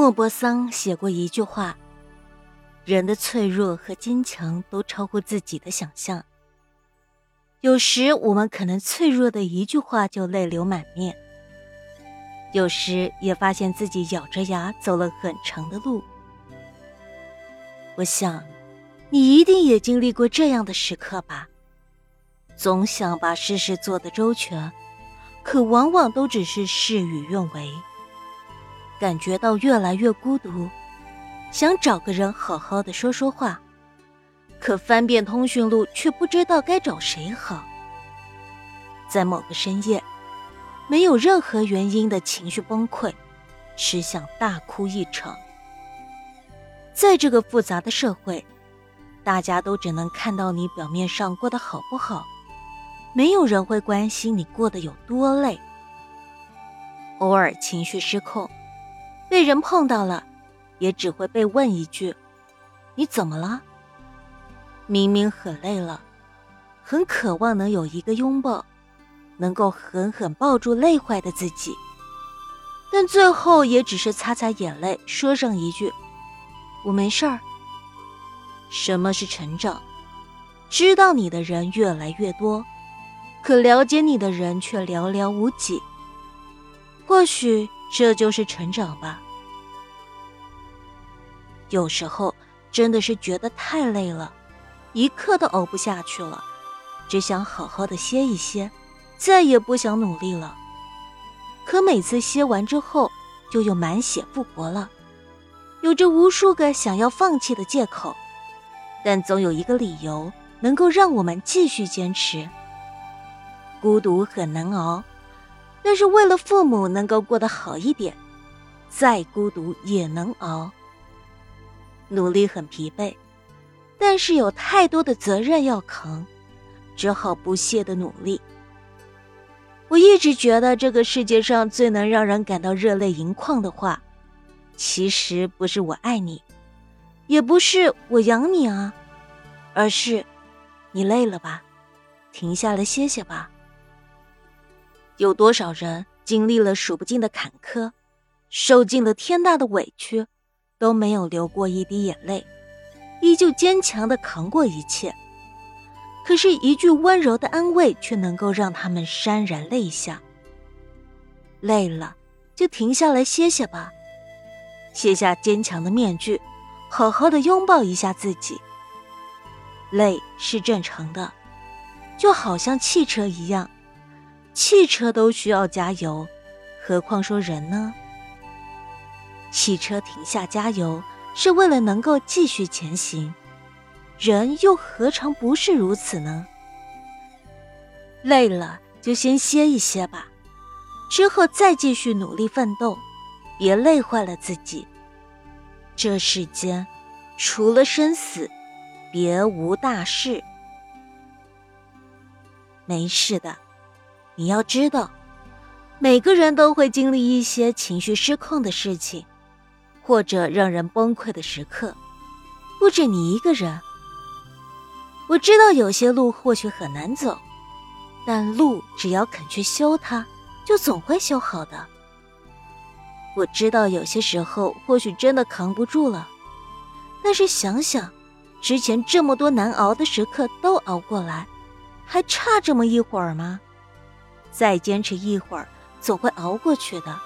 莫泊桑写过一句话：“人的脆弱和坚强都超乎自己的想象。”有时我们可能脆弱的一句话就泪流满面，有时也发现自己咬着牙走了很长的路。我想，你一定也经历过这样的时刻吧？总想把事事做得周全，可往往都只是事与愿违。感觉到越来越孤独，想找个人好好的说说话，可翻遍通讯录却不知道该找谁好。在某个深夜，没有任何原因的情绪崩溃，只想大哭一场。在这个复杂的社会，大家都只能看到你表面上过得好不好，没有人会关心你过得有多累。偶尔情绪失控。被人碰到了，也只会被问一句：“你怎么了？”明明很累了，很渴望能有一个拥抱，能够狠狠抱住累坏的自己，但最后也只是擦擦眼泪，说上一句：“我没事儿。”什么是成长？知道你的人越来越多，可了解你的人却寥寥无几。或许。这就是成长吧。有时候真的是觉得太累了，一刻都熬不下去了，只想好好的歇一歇，再也不想努力了。可每次歇完之后，就又满血复活了，有着无数个想要放弃的借口，但总有一个理由能够让我们继续坚持。孤独很难熬。但是为了父母能够过得好一点，再孤独也能熬。努力很疲惫，但是有太多的责任要扛，只好不懈的努力。我一直觉得这个世界上最能让人感到热泪盈眶的话，其实不是我爱你，也不是我养你啊，而是你累了吧，停下来歇歇吧。有多少人经历了数不尽的坎坷，受尽了天大的委屈，都没有流过一滴眼泪，依旧坚强的扛过一切。可是，一句温柔的安慰却能够让他们潸然泪下。累了，就停下来歇歇吧，卸下坚强的面具，好好的拥抱一下自己。累是正常的，就好像汽车一样。汽车都需要加油，何况说人呢？汽车停下加油是为了能够继续前行，人又何尝不是如此呢？累了就先歇一歇吧，之后再继续努力奋斗，别累坏了自己。这世间除了生死，别无大事。没事的。你要知道，每个人都会经历一些情绪失控的事情，或者让人崩溃的时刻，不止你一个人。我知道有些路或许很难走，但路只要肯去修它，就总会修好的。我知道有些时候或许真的扛不住了，但是想想，之前这么多难熬的时刻都熬过来，还差这么一会儿吗？再坚持一会儿，总会熬过去的。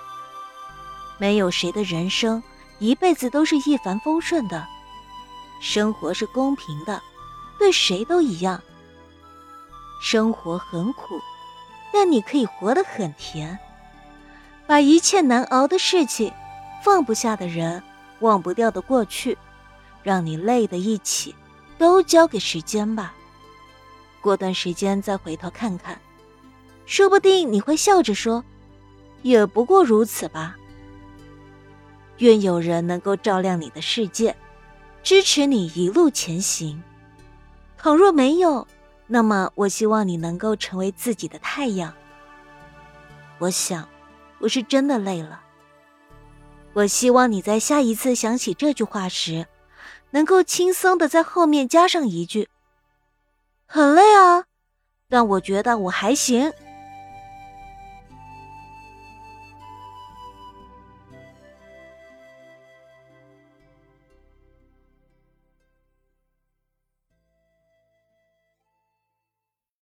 没有谁的人生一辈子都是一帆风顺的，生活是公平的，对谁都一样。生活很苦，但你可以活得很甜。把一切难熬的事情、放不下的人、忘不掉的过去、让你累的一起，都交给时间吧。过段时间再回头看看。说不定你会笑着说：“也不过如此吧。”愿有人能够照亮你的世界，支持你一路前行。倘若没有，那么我希望你能够成为自己的太阳。我想，我是真的累了。我希望你在下一次想起这句话时，能够轻松的在后面加上一句：“很累啊，但我觉得我还行。”